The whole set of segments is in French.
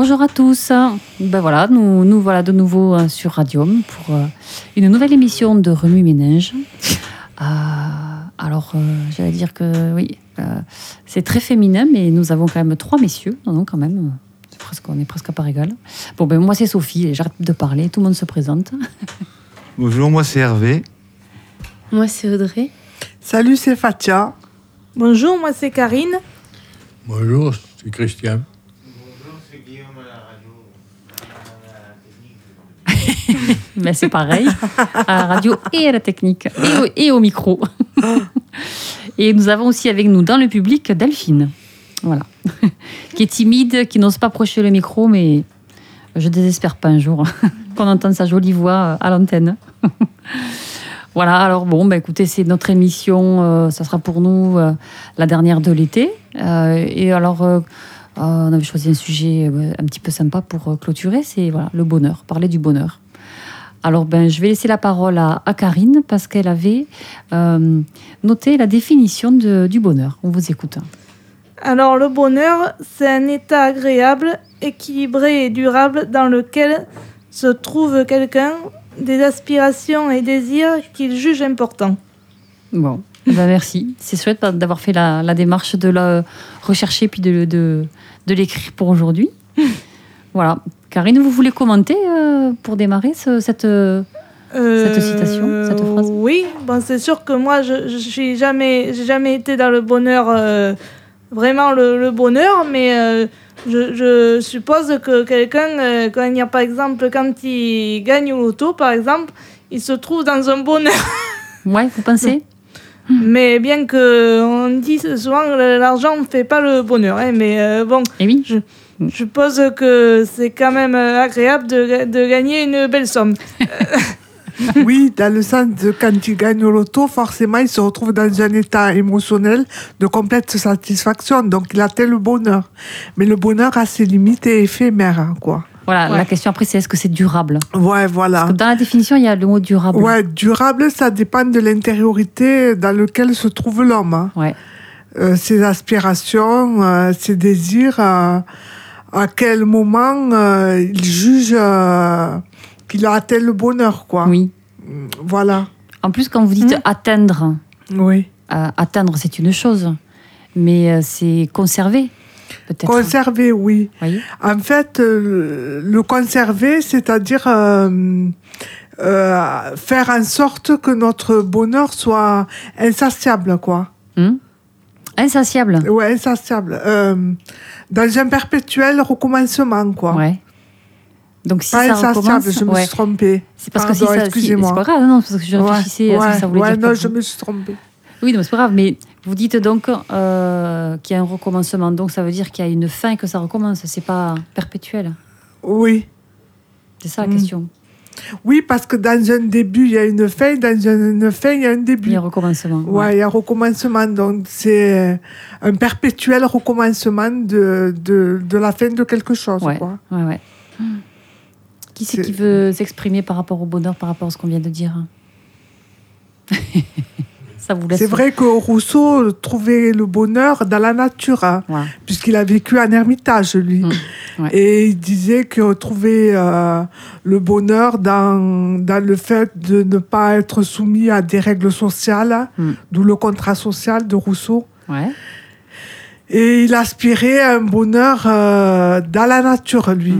Bonjour à tous. Ben voilà, nous, nous voilà de nouveau euh, sur Radium pour euh, une nouvelle émission de Remue Ménage. Euh, alors, euh, j'allais dire que oui, euh, c'est très féminin, mais nous avons quand même trois messieurs. Non, non, quand même, c'est presque, on est presque à part égale. Bon, ben moi c'est Sophie, et j'arrête de parler, tout le monde se présente. Bonjour, moi c'est Hervé. Moi, c'est Audrey. Salut, c'est Fatia. Bonjour, moi c'est Karine. Bonjour, c'est Christian. Mais c'est pareil, à la radio et à la technique, et au, et au micro. Et nous avons aussi avec nous dans le public Delphine, voilà, qui est timide, qui n'ose pas approcher le micro, mais je désespère pas un jour qu'on entende sa jolie voix à l'antenne. Voilà, alors bon, bah écoutez, c'est notre émission, euh, ça sera pour nous euh, la dernière de l'été. Euh, et alors, euh, euh, on avait choisi un sujet euh, un petit peu sympa pour euh, clôturer, c'est voilà, le bonheur, parler du bonheur. Alors, ben, je vais laisser la parole à, à Karine parce qu'elle avait euh, noté la définition de- du bonheur. On vous écoute. Alors le bonheur, c'est un état agréable, équilibré et durable dans lequel se trouve quelqu'un des aspirations et désirs qu'il juge importants. Bon, ben, merci. C'est chouette d'avoir fait la, la démarche de la rechercher puis de, de, de l'écrire pour aujourd'hui. Voilà. Karine, vous voulez commenter euh, pour démarrer ce- cette. euh, Cette citation, cette phrase? Oui, bon, c'est sûr que moi, je, suis jamais, jamais été dans le bonheur, euh, vraiment le, le bonheur, mais euh, je, je suppose que quelqu'un, euh, quand il y a par exemple, quand il gagne au loto, par exemple, il se trouve dans un bonheur. Ouais, vous pensez? Mais bien que on dit souvent que l'argent ne fait pas le bonheur, hein, mais euh, bon, Eh oui. je, je suppose que c'est quand même euh, agréable de, de gagner une belle somme. Oui, dans le sens de quand il gagne au loto, forcément, il se retrouve dans un état émotionnel de complète satisfaction. Donc, il atteint le bonheur. Mais le bonheur a ses limites et éphémères, hein, quoi. Voilà, Ouais. la question après, c'est est-ce que c'est durable? Ouais, voilà. Parce que Dans la définition, il y a le mot durable. Ouais, durable, ça dépend de l'intériorité dans laquelle se trouve l'homme. hein. Ouais. Euh, ses aspirations, euh, ses désirs, euh, à quel moment euh, il juge euh, qu'il a atteint le bonheur, quoi. Oui. Voilà. En plus, quand vous dites Mhm. atteindre, Oui. euh, atteindre, c'est une chose, mais c'est conserver, peut-être. Conserver, oui. Voyez En fait, le, conserver, c'est-à-dire faire en sorte que notre bonheur soit insatiable, quoi. Hmm Insatiable. Ouais, insatiable. Euh, dans un perpétuel recommencement, quoi. Ouais. Donc si Pas ça insatiable, recommence, je me ouais. suis trompée. c'est parce que si ça, si- excusez-moi. c'est pas grave, non, parce que je réfléchissais à ce que ça voulait ouais, dire. non, je me suis trompée. Oui, non, c'est pas grave, mais vous dites donc euh, qu'il y a un recommencement, donc ça veut dire qu'il y a une fin que ça recommence, c'est pas perpétuel. Oui. C'est ça la Mm. question. Oui, parce que dans un début, il y a une fin, dans une fin, il y a un début. Il y a un recommencement. Ouais, il y a recommencement. Donc, c'est un perpétuel recommencement de, de, de la fin de quelque chose. Ouais. Quoi. Ouais, ouais. Qui c'est C'est- qui veut s'exprimer par rapport au bonheur, par rapport à ce qu'on vient de dire Ça vous laisse. C'est vrai que Rousseau trouvait le bonheur dans la nature, hein, Ouais. puisqu'il a vécu en ermitage, lui. Mm, ouais. Et il disait qu'il trouvait euh, le bonheur dans, dans le fait de ne pas être soumis à des règles sociales, Mm. d'où le contrat social de Rousseau. Ouais. Et il aspirait à un bonheur euh, dans la nature, lui.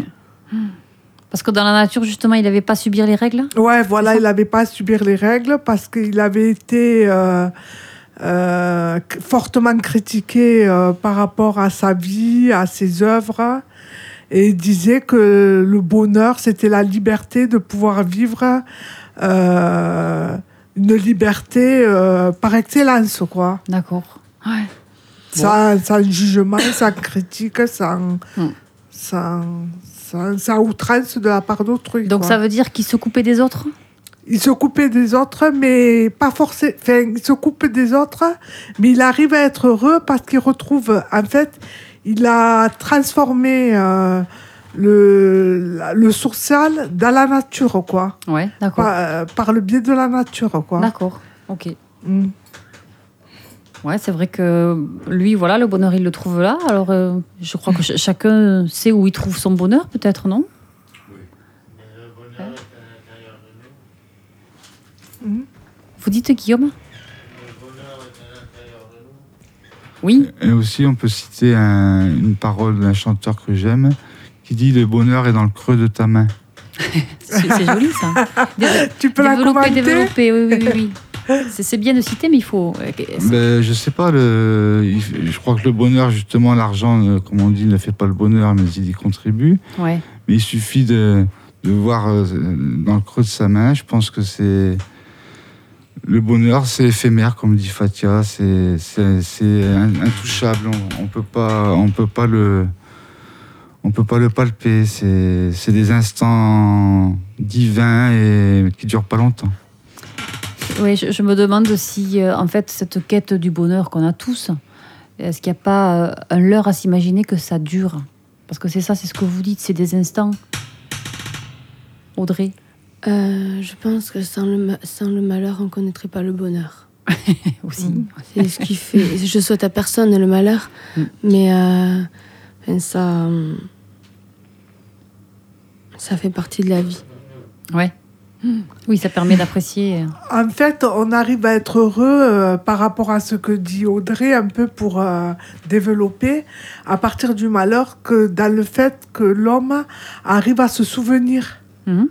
Parce que dans la nature, justement, il n'avait pas à subir les règles? Ouais, voilà, il n'avait pas à subir les règles parce qu'il avait été euh, euh, fortement critiqué euh, par rapport à sa vie, à ses œuvres. Et il disait que le bonheur, c'était la liberté de pouvoir vivre une liberté par excellence, quoi. D'accord. Ouais. Sans, sans jugement, sans critique, sans, Mm. sans, sans, sans outrance de la part d'autrui. Donc quoi. ça veut dire qu'il se coupait des autres? Il se coupait des autres, mais pas forcément. Enfin, il se coupe des autres, mais il arrive à être heureux parce qu'il retrouve. En fait, il a transformé euh, le, le social dans la nature, quoi. Ouais, d'accord. Par, euh, par le biais de la nature, quoi. D'accord. Ok. Mm. Ouais, c'est vrai que lui, voilà, le bonheur, il le trouve là. Alors, euh, je crois que ch- chacun sait où il trouve son bonheur, peut-être, non? Mhm. Vous dites, Guillaume? Oui, Et aussi, on peut citer un- une parole d'un chanteur que j'aime qui dit Le bonheur est dans le creux de ta main. c'est joli ça. Dé- Tu peux la développer, commenter développer, oui, oui, oui. oui. C'est bien de citer, mais il faut. euh, Ben, je sais pas, le, je crois que le bonheur, justement, l'argent, euh, comme on dit, ne fait pas le bonheur, mais il y contribue. Ouais. Mais il suffit de, de voir euh, dans le creux de sa main. Je pense que c'est. Le bonheur, c'est éphémère, comme dit Fatia. C'est c'est- c'est in- intouchable. On, on peut pas, on peut pas le. On peut pas le palper. C'est c'est des instants divins et qui durent pas longtemps. Oui, je, je me demande si, euh, en fait, cette quête du bonheur qu'on a tous, est-ce qu'il n'y a pas euh, un leurre à s'imaginer que ça dure? Parce que c'est ça, c'est ce que vous dites, c'est des instants. Audrey Euh, je pense que sans le, ma- sans le malheur, on ne connaîtrait pas le bonheur. aussi. C'est ce qui fait. Je souhaite à personne le malheur, Mm. mais euh, ça, ça fait partie de la vie. Ouais. Oui, ça permet d'apprécier. En fait, on arrive à être heureux euh, par rapport à ce que dit Audrey, un peu pour euh, développer, à partir du malheur, que dans le fait que l'homme arrive à se souvenir. Mhm.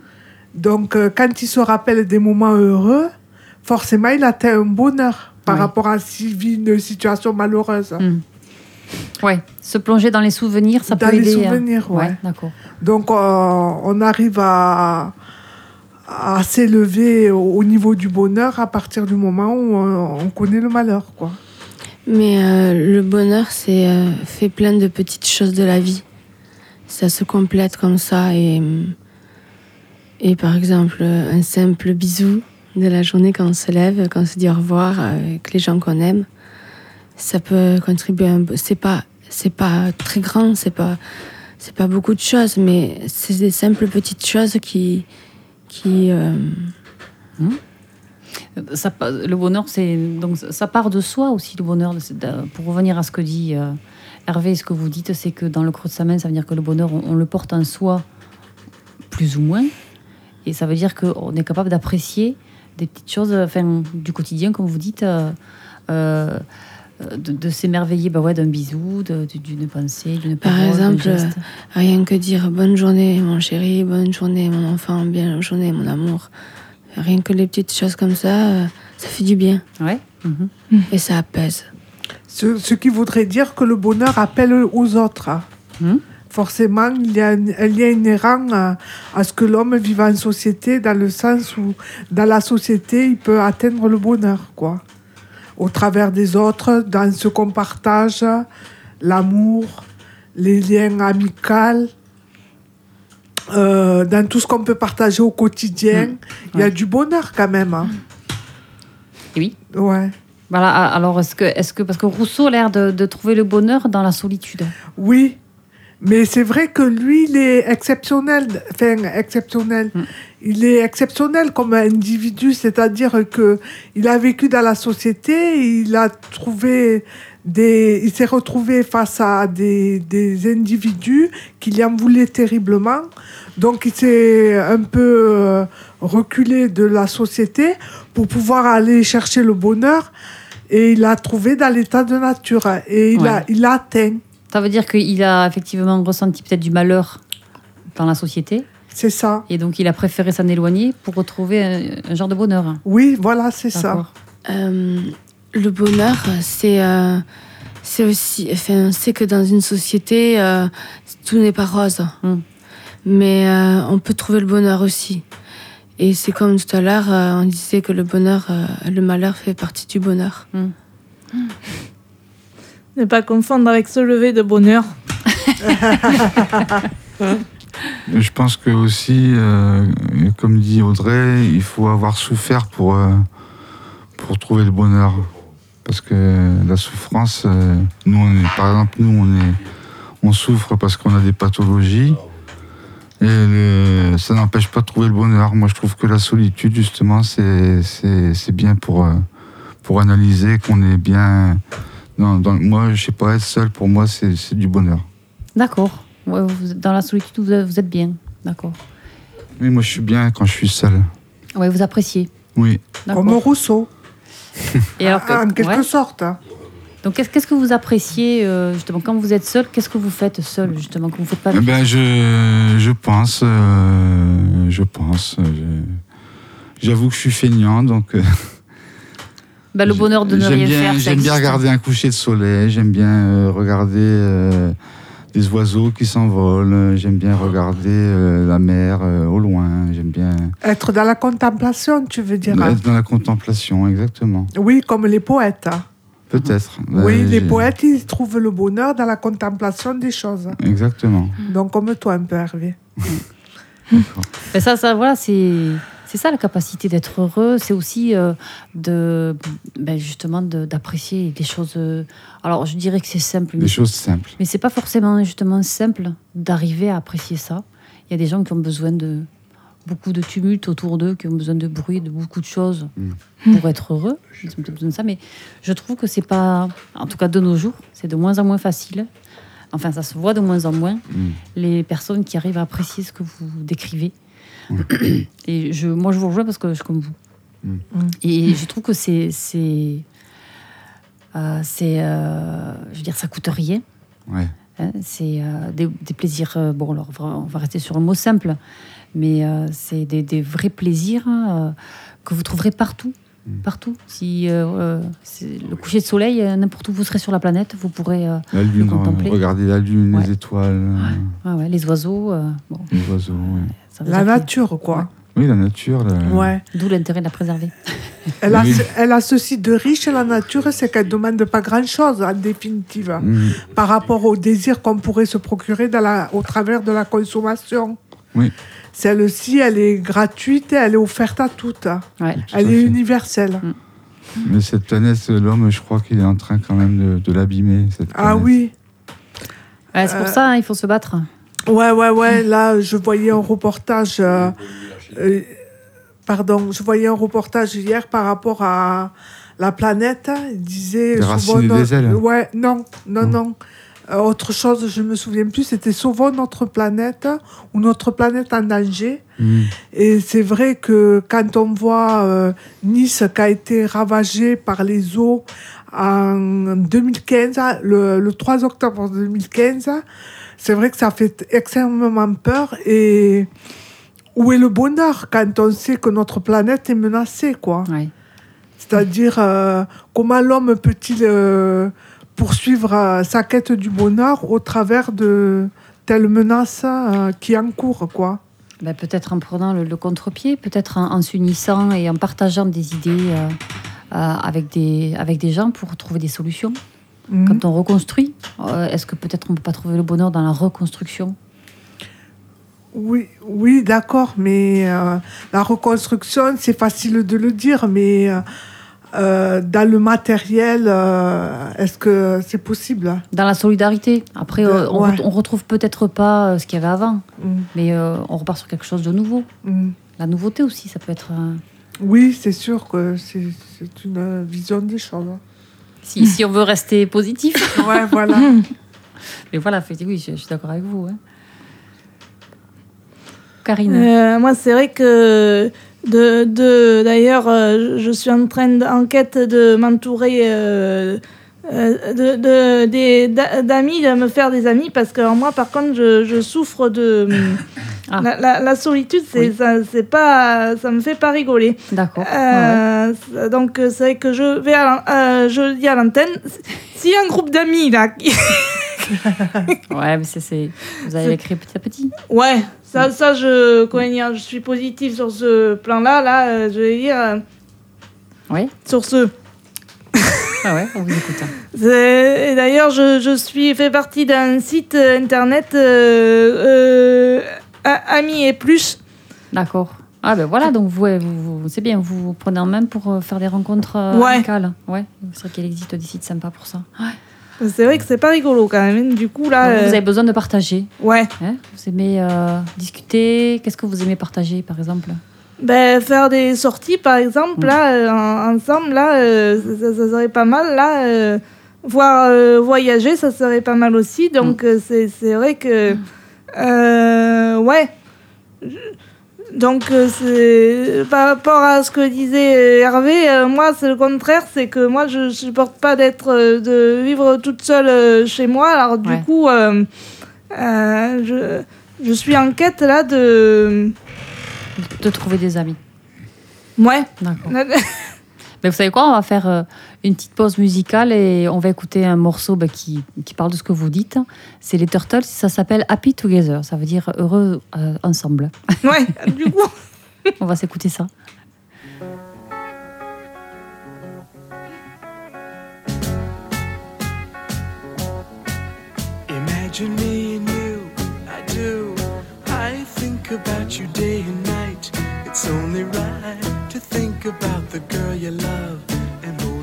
Donc, euh, quand il se rappelle des moments heureux, forcément, il atteint un bonheur par Oui. rapport à s'il vit une situation malheureuse. Mm. Ouais, se plonger dans les souvenirs, ça Dans peut les aider. hein. souvenirs, ouais. d'accord. Donc, on arrive à, à s'élever au, au niveau du bonheur à partir du moment où on, on connaît le malheur, quoi. Mais euh, le bonheur, c'est euh, fait plein de petites choses de la vie. Ça se complète comme ça. Et, et par exemple, un simple bisou de la journée quand on se lève, quand on se dit au revoir avec les gens qu'on aime, ça peut contribuer. un- C'est pas, c'est pas très grand, c'est pas, pas beaucoup de choses, mais c'est des simples petites choses qui, qui. euh, Ça, pa- le bonheur, donc ça part de soi aussi. Le bonheur, de- pour revenir à ce que dit euh, Hervé, ce que vous dites, c'est que dans le creux de sa main, ça veut dire que le bonheur, on, le porte en soi, plus ou moins, et ça veut dire qu'on est capable d'apprécier des petites choses, du quotidien, comme vous dites, euh, euh, de, de s'émerveiller, bah ouais, d'un bisou, de- de- d'une pensée, d'une Par parole, d'un exemple, geste. Rien que dire bonne journée, mon chéri, bonne journée, mon enfant, bien journée, mon amour. Rien que les petites choses comme ça, euh, ça fait du bien Ouais. mhm. et ça apaise. Ce, ce qui voudrait dire que le bonheur appelle aux autres. Mhm. Forcément, il y a un, un lien inhérent à, à ce que l'homme vive en société, dans le sens où, dans la société, il peut atteindre le bonheur, quoi. Au travers des autres, dans ce qu'on partage, l'amour, les liens amicaux, euh, dans tout ce qu'on peut partager au quotidien, il y a Ouais. du bonheur quand même. hein. Oui. Ouais. Voilà, alors est-ce que, est que, parce que Rousseau a l'air de, de trouver le bonheur dans la solitude. Oui, mais c'est vrai que lui, il est exceptionnel. Enfin, exceptionnel. Mm. Il est exceptionnel comme individu, c'est-à-dire que il a vécu dans la société, il a trouvé des, il s'est retrouvé face à des, des individus qui lui en voulaient terriblement. Donc, il s'est un peu euh, reculé de la société pour pouvoir aller chercher le bonheur. Et il l'a trouvé dans l'état de nature. Et il Ouais. a, il l'a atteint. Ça veut dire qu'il a effectivement ressenti peut-être du malheur dans la société, C'est ça. et donc il a préféré s'en éloigner pour retrouver un, un genre de bonheur. Oui, voilà, c'est ça. Euh, le bonheur, c'est euh, c'est aussi. Enfin, on sait que dans une société, euh, tout n'est pas rose. Mm. Mais euh, on peut trouver le bonheur aussi. Et c'est comme tout à l'heure, euh, on disait que le bonheur, euh, le malheur fait partie du bonheur. Ne pas confondre avec se lever de bonheur. Je pense que aussi, euh, comme dit Audrey, il faut avoir souffert pour, euh, pour trouver le bonheur. Parce que la souffrance, euh, nous, on par exemple, nous, on, est, on souffre parce qu'on a des pathologies. Et ça n'empêche pas de trouver le bonheur. Moi, je trouve que la solitude, justement, c'est bien pour, pour analyser qu'on est bien. Non, dans- moi, je sais pas, être seul, pour moi, c'est du bonheur. D'accord. Ouais, dans la solitude, vous êtes, vous êtes bien. D'accord. Oui, moi, je suis bien quand je suis seul. Ouais, vous appréciez. Oui. Comme Rousseau, Et alors, que- en quelque ouais. sorte. hein. Donc, qu'est-ce que vous appréciez euh, justement quand vous êtes seul Qu'est-ce que vous faites seul justement quand vous faites pas Eh ben, je, je pense, euh, je pense. euh, J'avoue que je suis feignant, donc. euh, Ben, le bonheur de ne rien bien- faire. ça J'aime bien regarder un coucher de soleil, j'aime bien euh, regarder euh, des oiseaux qui s'envolent, j'aime bien regarder euh, la mer euh, au loin, j'aime bien Être dans la contemplation, tu veux dire. hein? être dans la contemplation, exactement. Oui, comme les poètes. hein. Peut-être. Oui, les poètes, ils trouvent le bonheur dans la contemplation des choses. Exactement. Donc, comme toi un peu, Hervé. Mais ça, ça, voilà, c'est c'est ça la capacité d'être heureux. C'est aussi euh, de, ben, justement, de- d'apprécier des choses. euh, alors, je dirais que c'est simple, Des choses simples. Mais c'est pas forcément justement simple d'arriver à apprécier ça. Il y a des gens qui ont besoin de beaucoup de tumulte autour d'eux, qui ont besoin de bruit, de beaucoup de choses pour être heureux. Ils ont besoin de ça, mais je trouve que c'est pas, en tout cas de nos jours, c'est de moins en moins facile. Enfin, ça se voit de moins en moins Mm. les personnes qui arrivent à apprécier ce que vous décrivez. Et je, moi, je vous rejoins parce que je suis comme vous. Mm. Et je trouve que c'est, c'est, euh, c'est, euh, je veux dire, ça coûte rien. Ouais. Hein, c'est euh, des, des plaisirs. euh, bon, alors on va- on va rester sur un mot simple, mais euh, c'est des, des vrais plaisirs euh, que vous trouverez partout. Partout. Si euh, euh, le coucher de soleil, euh, n'importe où vous serez sur la planète, vous pourrez. euh, La lune, contempler. regarder la lune, Ouais. les étoiles, ouais, ouais, les oiseaux. euh, bon, les La nature, quoi. Oui, la nature. la- Ouais. D'où l'intérêt de la préserver. Elle, a, Oui. ce- elle a ceci de riche, la nature, c'est qu'elle ne demande pas grand-chose, en définitive, Mm. par rapport au désir qu'on pourrait se procurer dans la, au travers de la consommation. Oui. Celle-ci, elle est gratuite et elle est offerte à toutes. Ouais. Tout Elle est fait. universelle. Mais cette planète, l'homme, je crois qu'il est en train quand même de, de l'abîmer. cette Ah planète. oui. Ouais, c'est pour Euh, ça, hein, il faut se battre. Ouais, ouais, ouais. Là, je voyais un reportage. euh, euh, pardon, je voyais un reportage hier par rapport à la planète. Il disait. Des sauvons racines notre- des ailes. Ouais, non, non, Non. non. Euh, autre chose, je me souviens plus, c'était Sauvons notre planète ou notre planète en danger. Mm. Et c'est vrai que quand on voit euh, Nice qui a été ravagée par les eaux en 2015, le, le 3 octobre 2015, c'est vrai que ça fait extrêmement peur. Et où est le bonheur quand on sait que notre planète est menacée, quoi? C'est-à-dire, euh, comment l'homme peut-il euh, poursuivre euh, sa quête du bonheur au travers de telles menaces euh, qui encourent, quoi Ben, peut-être en prenant le, le contre-pied, peut-être en, en s'unissant et en partageant des idées euh, euh, avec, des, avec des gens pour trouver des solutions. Mhm. Quand on reconstruit, euh, est-ce que peut-être on ne peut pas trouver le bonheur dans la reconstruction? Oui, oui, d'accord, mais la reconstruction, c'est facile de le dire, mais euh, dans le matériel, euh, est-ce que c'est possible? Dans la solidarité. Après, De- euh, on, ouais. on retrouve peut-être pas euh, ce qu'il y avait avant, Mm, mais euh, on repart sur quelque chose de nouveau. mm. La nouveauté aussi, ça peut être. euh, Oui, c'est sûr que c'est c'est une vision des choses. si, si on veut rester positif. Ouais, voilà. Mais voilà, fait- oui, je, je suis d'accord avec vous. hein. Karine. Euh, moi, c'est vrai que de, de d'ailleurs, euh, je suis en train d'enquête de m'entourer euh, euh, de, de- d'amis, de me faire des amis, parce que moi, par contre, je, je souffre de Ah. la, la- la solitude. C'est Oui. ça, c'est pas, ça me fait pas rigoler. D'accord. Ouais. Donc, c'est vrai que je vais, à, euh, je dis à l'antenne, s'il y a un groupe d'amis là, qui- Ouais, mais c'est, vous allez l'écrire petit à petit. ouais, ça, ça, je, comment dire, je suis positive sur ce plan-là. Là, euh, je vais dire euh, Oui. sur ce. Ah ouais, on vous écoute. Et d'ailleurs, je, je suis fait partie d'un site internet euh, euh, Amis et plus. D'accord. Ah ben voilà, donc vous, vous, vous- c'est bien, vous vous prenez en main pour faire des rencontres Ouais. amicales. Ouais, c'est vrai qu'il existe des sites sympas pour ça. Ouais. C'est vrai que c'est pas rigolo quand même. Du coup, là, Donc, euh, Vous avez besoin de partager. ouais. hein. vous aimez euh, discuter Qu'est-ce que vous aimez partager, par exemple? Ben, faire des sorties, par exemple, là, euh, en- ensemble, là, euh, ça, ça serait pas mal. Là, voir voyager, ça serait pas mal aussi. Donc, euh, c'est c'est vrai que. ouais. Je- Donc, euh, par rapport à ce que disait euh, Hervé, euh, moi, c'est le contraire. C'est que moi, je supporte pas d'être, de vivre toute seule chez moi. Alors, du Ouais. coup, euh, euh, je, je suis en quête là de. De trouver des amis. Ouais. D'accord. Mais vous savez quoi On va faire euh, une petite pause musicale et on va écouter un morceau bah, qui, qui parle de ce que vous dites. C'est les Turtles, ça s'appelle Happy Together, ça veut dire heureux euh, ensemble. ouais, du coup. On va s'écouter ça. Imagine me and you, I do. I think about you day and night. It's only right to think about the girl you love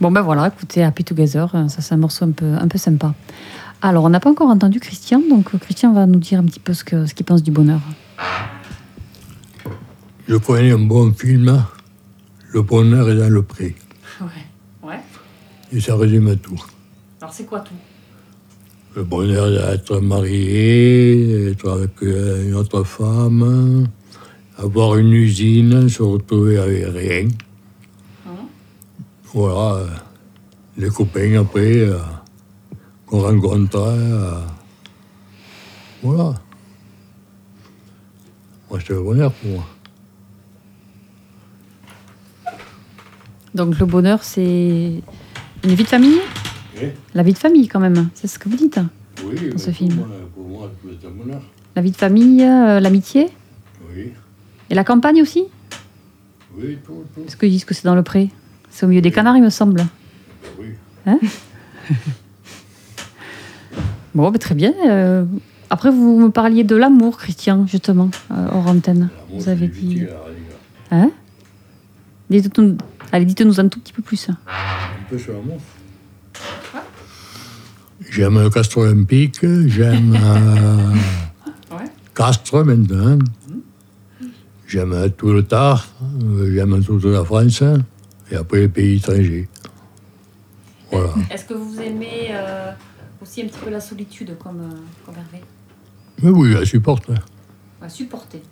Bon, ben voilà, écoutez, Happy Together, euh, ça c'est un morceau un peu, un peu sympa. Alors, on n'a pas encore entendu Christian, donc euh, Christian va nous dire un petit peu ce que- ce qu'il pense du bonheur. Je connais un bon film, Le bonheur est dans le pré. Ouais. Ouais. Et ça résume tout. Alors, c'est quoi tout? Le bonheur d'être marié, être avec une autre femme, avoir une usine, se retrouver avec rien. Voilà. euh, Les copains après, euh, qu'on rencontre. euh, voilà. Moi, c'est le bonheur pour moi. Donc, le bonheur, c'est une vie de famille? La vie de famille, quand même, c'est ce que vous dites. Oui, Dans ce film. pour moi, c'est un bonheur. La vie de famille, euh, l'amitié Oui, et la campagne aussi oui, tout, tout. Parce qu'ils disent que c'est dans le pré? C'est au milieu des canards, il me semble. Oui. Hein? Bon, ben, très bien. euh, Après, vous me parliez de l'amour, Christian, justement, euh, hors antenne. Vous avez dit. Hein? Dites-nous- Allez, dites-nous un tout petit peu plus. Un peu sur l'amour. J'aime le Castre Olympique, j'aime euh, Ouais. Castres maintenant. J'aime tout le Tard, euh, j'aime toute la France, et après les pays étrangers. Voilà. Est-ce que vous aimez euh, aussi un petit peu la solitude comme, euh, comme Hervé? Mais oui, je la supporte. Ouais, Supporter.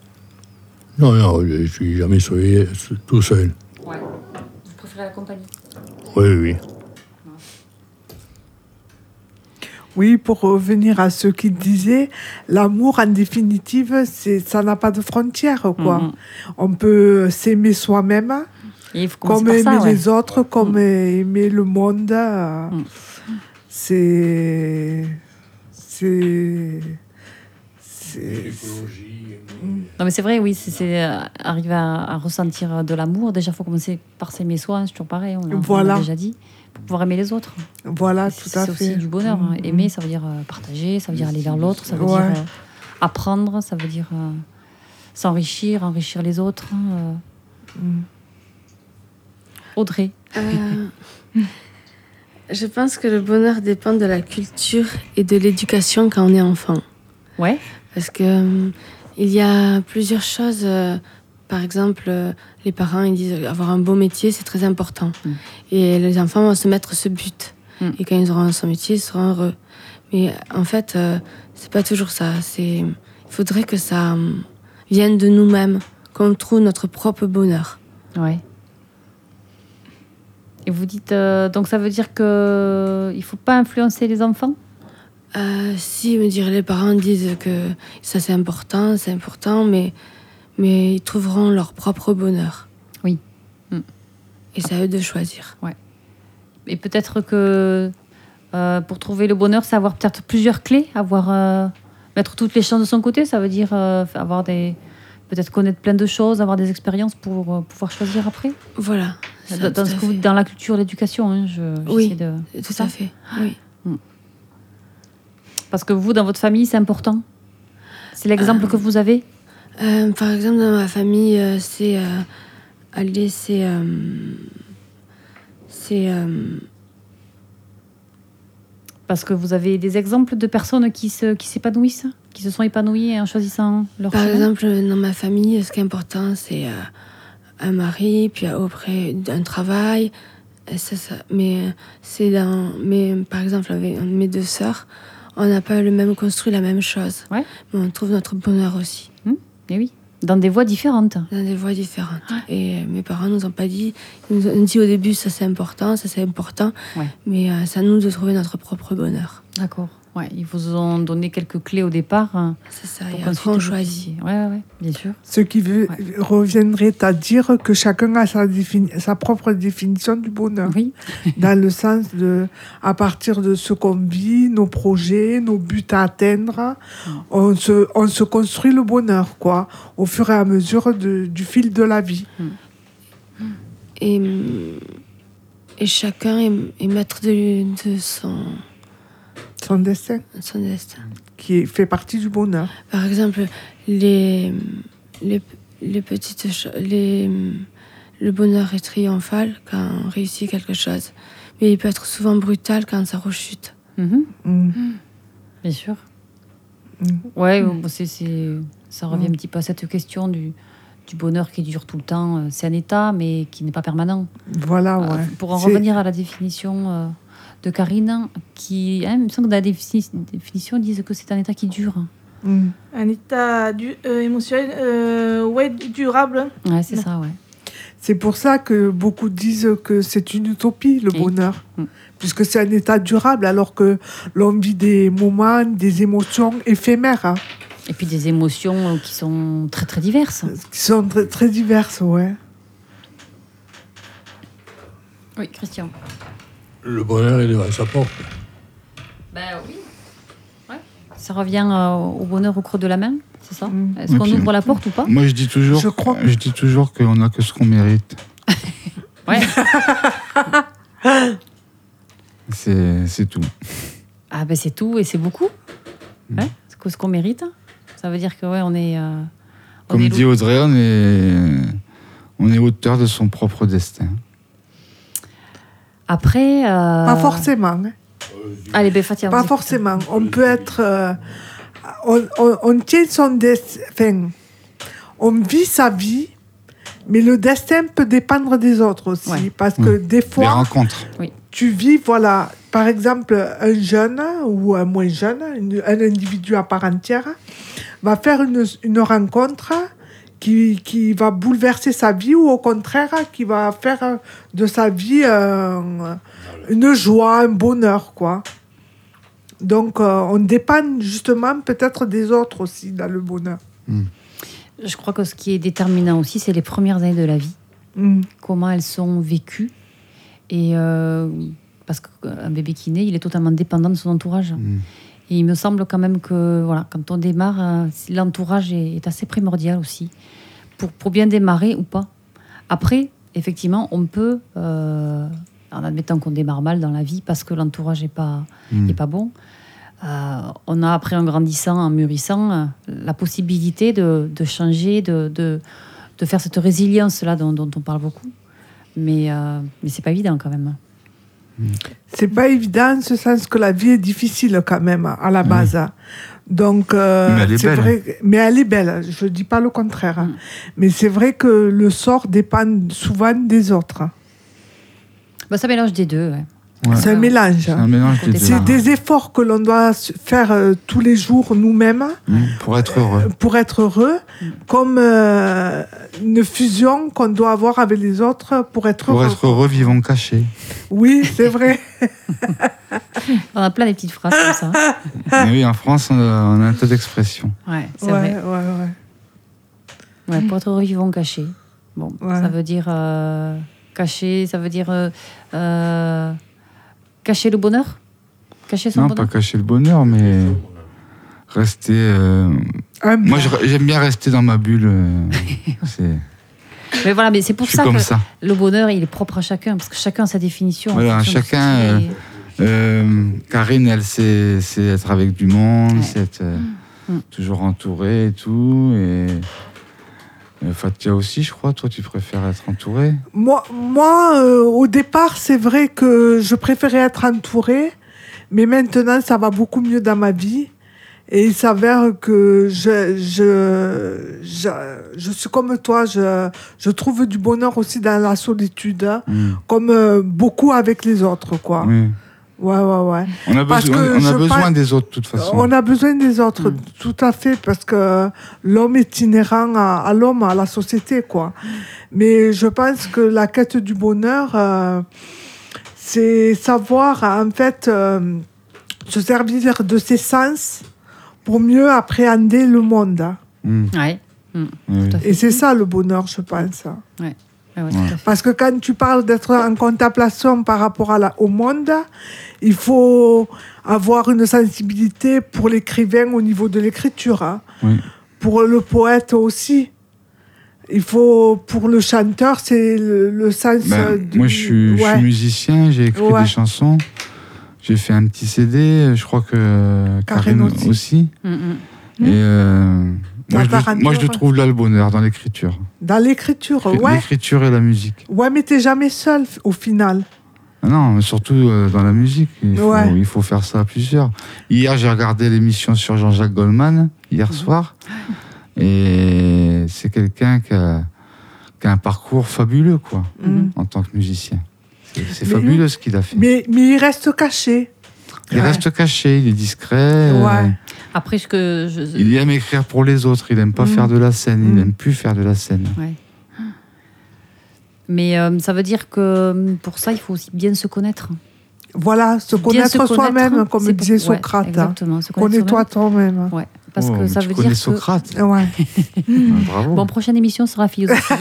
Non, non, je suis jamais seul, tout seul. Ouais. Vous préférez la compagnie? Oui, oui. Oui, pour revenir à ce qu'il disait, l'amour, en définitive, c'est, ça n'a pas de frontières, quoi. Mhm. On peut s'aimer soi-même, comme aimer ça, ouais. les autres, comme aimer le monde. Mm. C'est... C'est... C'est... Non, mais c'est vrai, oui, c'est- euh, arriver à, à ressentir de l'amour. Déjà, il faut commencer par s'aimer soi, hein, c'est toujours pareil, on l'a on Voilà. l'a déjà dit, pour pouvoir aimer les autres. Voilà, C'est tout à c'est fait. aussi du bonheur. hein. Aimer, ça veut dire euh, partager, ça veut dire aller vers l'autre, ça veut Ouais. dire euh, apprendre, ça veut dire euh, s'enrichir, enrichir les autres. hein, euh. Mm. Audrey. Euh, je pense que le bonheur dépend de la culture et de l'éducation quand on est enfant. Ouais. Parce que euh, il y a plusieurs choses. euh, par exemple, euh, les parents ils disent avoir un beau métier, c'est très important. Mm. Et les enfants vont se mettre ce but. Mm. Et quand ils auront son métier, ils seront heureux. Mais en fait, euh, c'est pas toujours ça. C'est, il faudrait que ça euh, vienne de nous-mêmes, qu'on trouve notre propre bonheur. Ouais. Et vous dites, euh, donc ça veut dire que il faut pas influencer les enfants? Euh, si, me dire les parents disent que ça c'est important, c'est important, mais, mais ils trouveront leur propre bonheur. Oui. Mm. Et c'est à eux de choisir. Et peut-être que euh, pour trouver le bonheur, c'est avoir peut-être plusieurs clés, avoir euh, mettre toutes les chances de son côté. Ça veut dire euh, avoir des peut-être connaître plein de choses, avoir des expériences pour pouvoir choisir après. Voilà. Dans, la culture, l'éducation, hein, je, Oui, de Tout ça à fait. Oui. parce que vous, dans votre famille, c'est important. C'est l'exemple que vous avez. Euh, par exemple, dans ma famille, euh, c'est. euh, aller, c'est. c'est. Parce que vous avez des exemples de personnes qui se qui s'épanouissent, qui se sont épanouies en choisissant leur par chemin. exemple, dans ma famille, ce qui est important, c'est un mari, puis auprès d'un travail. Ça, ça- mais c'est dans. Mais par exemple, avec mes deux sœurs, on n'a pas le même construit la même chose. Ouais. Mais on trouve notre bonheur aussi, Et oui, dans des voies différentes. dans des voies différentes. Et euh, mes parents nous ont pas dit. Ils nous ont dit au début, ça c'est important, ça c'est important. Ouais. Mais euh, à nous de trouver notre propre bonheur. D'accord. Ouais, ils vous ont donné quelques clés au départ. hein, C'est ça. Et après, on choisit. Ouais, ouais, bien sûr. Ce qui veut- reviendrait à dire que chacun a sa, défini- sa propre définition du bonheur. Oui, Dans le sens de, à partir de ce qu'on vit, nos projets, nos buts à atteindre, on se, on se construit le bonheur, quoi, au fur et à mesure de- du fil de la vie. Et, et chacun est, est maître de, de son, Son destin, son destin. qui fait partie du bonheur. Par exemple, les, les, les petites les, le bonheur est triomphal quand on réussit quelque chose. Mais il peut être souvent brutal quand ça rechute. Mhm, Mm. bien sûr. Mm. Ouais, bon, c'est, ça revient un petit peu à cette question du, du bonheur qui dure tout le temps. Euh, C'est un état, mais qui n'est pas permanent. Voilà, Euh, ouais. Pour en revenir à la définition euh, de Karine, qui, hein, il me semble que dans la défini- définition, ils disent que c'est un état qui dure. Mm. Un état du, euh, émotionnel euh, ouais, durable. Ouais, c'est ça, ouais. C'est pour ça que beaucoup disent que c'est une utopie, le bonheur. Mm. Puisque c'est un état durable, alors que l'on vit des moments, des émotions éphémères, hein, Et puis des émotions qui sont très très diverses. qui sont très, très diverses, ouais. Oui, Christian. Le bonheur est devant sa porte. Ben oui. Ça revient euh, au bonheur au creux de la main, c'est ça Mm. Est-ce qu'on ouvre la porte ou pas Moi, je dis toujours, Je crois. je dis toujours qu'on n'a que ce qu'on mérite. Ouais. C'est c'est tout. Ah ben c'est tout et c'est beaucoup. Ouais, c'est que ce qu'on mérite. Ça veut dire que ouais, on est. euh, on Comme est dit Audrey, on est, on est auteur de son propre destin. Après. euh, Pas forcément. hein. Allez, ben, Fatia. Pas forcément. On peut être. euh, on, on- on tient son destin. Enfin, on vit sa vie, mais le destin peut dépendre des autres aussi. Ouais. Parce que des Les fois, rencontres. tu vis, voilà, par exemple, un jeune ou un moins jeune, une- un individu à part entière, va faire une, une rencontre qui, qui va bouleverser sa vie ou au contraire qui va faire de sa vie euh, une joie, un bonheur, quoi. Donc, euh, on dépend justement peut-être des autres aussi dans le bonheur. Je crois que ce qui est déterminant aussi, c'est les premières années de la vie. Mm. Comment elles sont vécues. Et euh, parce qu'un bébé qui naît, il est totalement dépendant de son entourage. Mm. Et il me semble quand même que voilà, quand on démarre, euh, l'entourage est, est assez primordial aussi. Pour, pour bien démarrer ou pas. Après, effectivement, on peut, euh, en admettant qu'on démarre mal dans la vie parce que l'entourage n'est pas, Mm. est pas bon, euh, on a après en grandissant, en mûrissant, euh, la possibilité de, de changer, de, de, de faire cette résilience-là dont, dont on parle beaucoup. Mais, euh, mais c'est pas évident quand même. C'est pas évident en ce sens que la vie est difficile quand même à la base. hein. Donc, euh, Mais elle est c'est belle. vrai, mais elle est belle. Je dis pas le contraire. hein. Mm. Mais c'est vrai que le sort dépend souvent des autres. Bah, ça mélange des deux. ouais. Ouais. C'est un mélange. C'est un mélange des. C'est efforts que l'on doit faire euh, tous les jours nous-mêmes Mm. Pour être heureux. pour être heureux, comme euh, une fusion qu'on doit avoir avec les autres pour être Pour heureux. être heureux, vivons cachés. Oui, c'est vrai. On a plein de petites phrases comme ça. Mais oui, en France, on a, on a un tas d'expressions. Ouais, c'est ouais, vrai. ouais, ouais. Ouais, pour être heureux, vivons cachés. Bon, Ouais. ça veut dire euh, cacher, ça veut dire euh, euh, cacher le bonheur? Cacher son Non, bonheur? pas cacher le bonheur, mais rester. euh, Humble. Moi, je- j'aime bien rester dans ma bulle. euh, c'est- Mais voilà, mais c'est pour ça que ça. le bonheur, il est propre à chacun, parce que chacun a sa définition. Voilà, chacun, Euh, Karine, elle, c'est c'est être avec du monde, Ouais. c'est être euh, Mm. toujours entourée et tout. Et Fatia aussi, je crois. Toi, tu préfères être entourée Moi, moi euh, au départ, c'est vrai que je préférais être entourée, mais maintenant, ça va beaucoup mieux dans ma vie. Et il s'avère que je, je, je, je suis comme toi, je, je trouve du bonheur aussi dans la solitude, hein, Mm. comme euh, beaucoup avec les autres, quoi. Oui. Ouais, ouais, ouais. On a, Parce besoin, que on a besoin des autres, de toute façon. On a besoin des autres, Mm. tout à fait, parce que l'homme est inhérent à, à l'homme, à la société, quoi. Mais je pense que la quête du bonheur, euh, c'est savoir, en fait, euh, se servir de ses sens pour mieux appréhender le monde. Mm. Ouais, fait. Et c'est ça le bonheur, je pense. Ouais, ouais. Parce que quand tu parles d'être en contemplation par rapport à la- au monde, il faut avoir une sensibilité pour l'écrivain au niveau de l'écriture. hein. Oui. Pour le poète aussi. Il faut, pour le chanteur, c'est le, le sens. Ben, du- moi, je suis, je suis Ouais. musicien, j'ai écrit Ouais. des chansons. J'ai fait un petit CD, je crois que Karine Karine aussi. aussi. Mm, mm. Et euh, moi, je, moi, je trouve là le bonheur, dans l'écriture. Dans l'écriture, ouais. L'écriture et la musique. Ouais, mais t'es jamais seul au final. Ah Non, mais surtout euh, dans la musique, il faut, Ouais. il faut faire ça à plusieurs. Hier, j'ai regardé l'émission sur Jean-Jacques Goldman, hier soir, et c'est quelqu'un qui a, qui a un parcours fabuleux, quoi, Mhm. en tant que musicien. C'est fabuleux ce qu'il a fait. Mais, mais il reste caché. Il Ouais. reste caché, il est discret. euh, Ouais. Après, ce que je, il aime écrire pour les autres, il aime pas Mm. faire de la scène, Mm. il aime plus faire de la scène. Ouais. Mais euh, ça veut dire que euh, pour ça, il faut aussi bien se connaître. Voilà, se Bien connaître soi-même, comme disait ouais, Socrate. hein. exactement, se connaître Connais-toi toi-même. Ouais, parce Oh, que mais ça tu veut dire que... Socrate. Ouais. Ah, bravo. Bon, prochaine émission sera philosophie.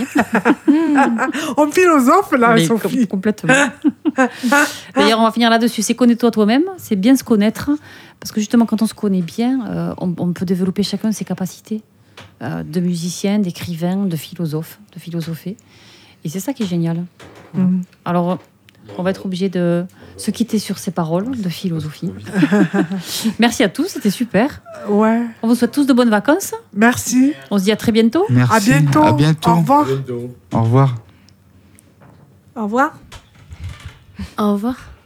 On philosophe là, Mais Sophie. com- complètement. D'ailleurs, on va finir là-dessus. C'est connais-toi toi-même, c'est bien se connaître. Parce que justement, quand on se connaît bien, euh, on, on peut développer chacun ses capacités euh, de musicien, d'écrivain, de philosophe, de philosopher. Et c'est ça qui est génial. Mhm. Alors, on va être obligé de se quitter sur ces paroles de philosophie. Merci à tous, c'était super. Ouais. On vous souhaite tous de bonnes vacances. Merci. On se dit à très bientôt. Merci. À bientôt. À bientôt. Au revoir. Au revoir. Au revoir. Au revoir.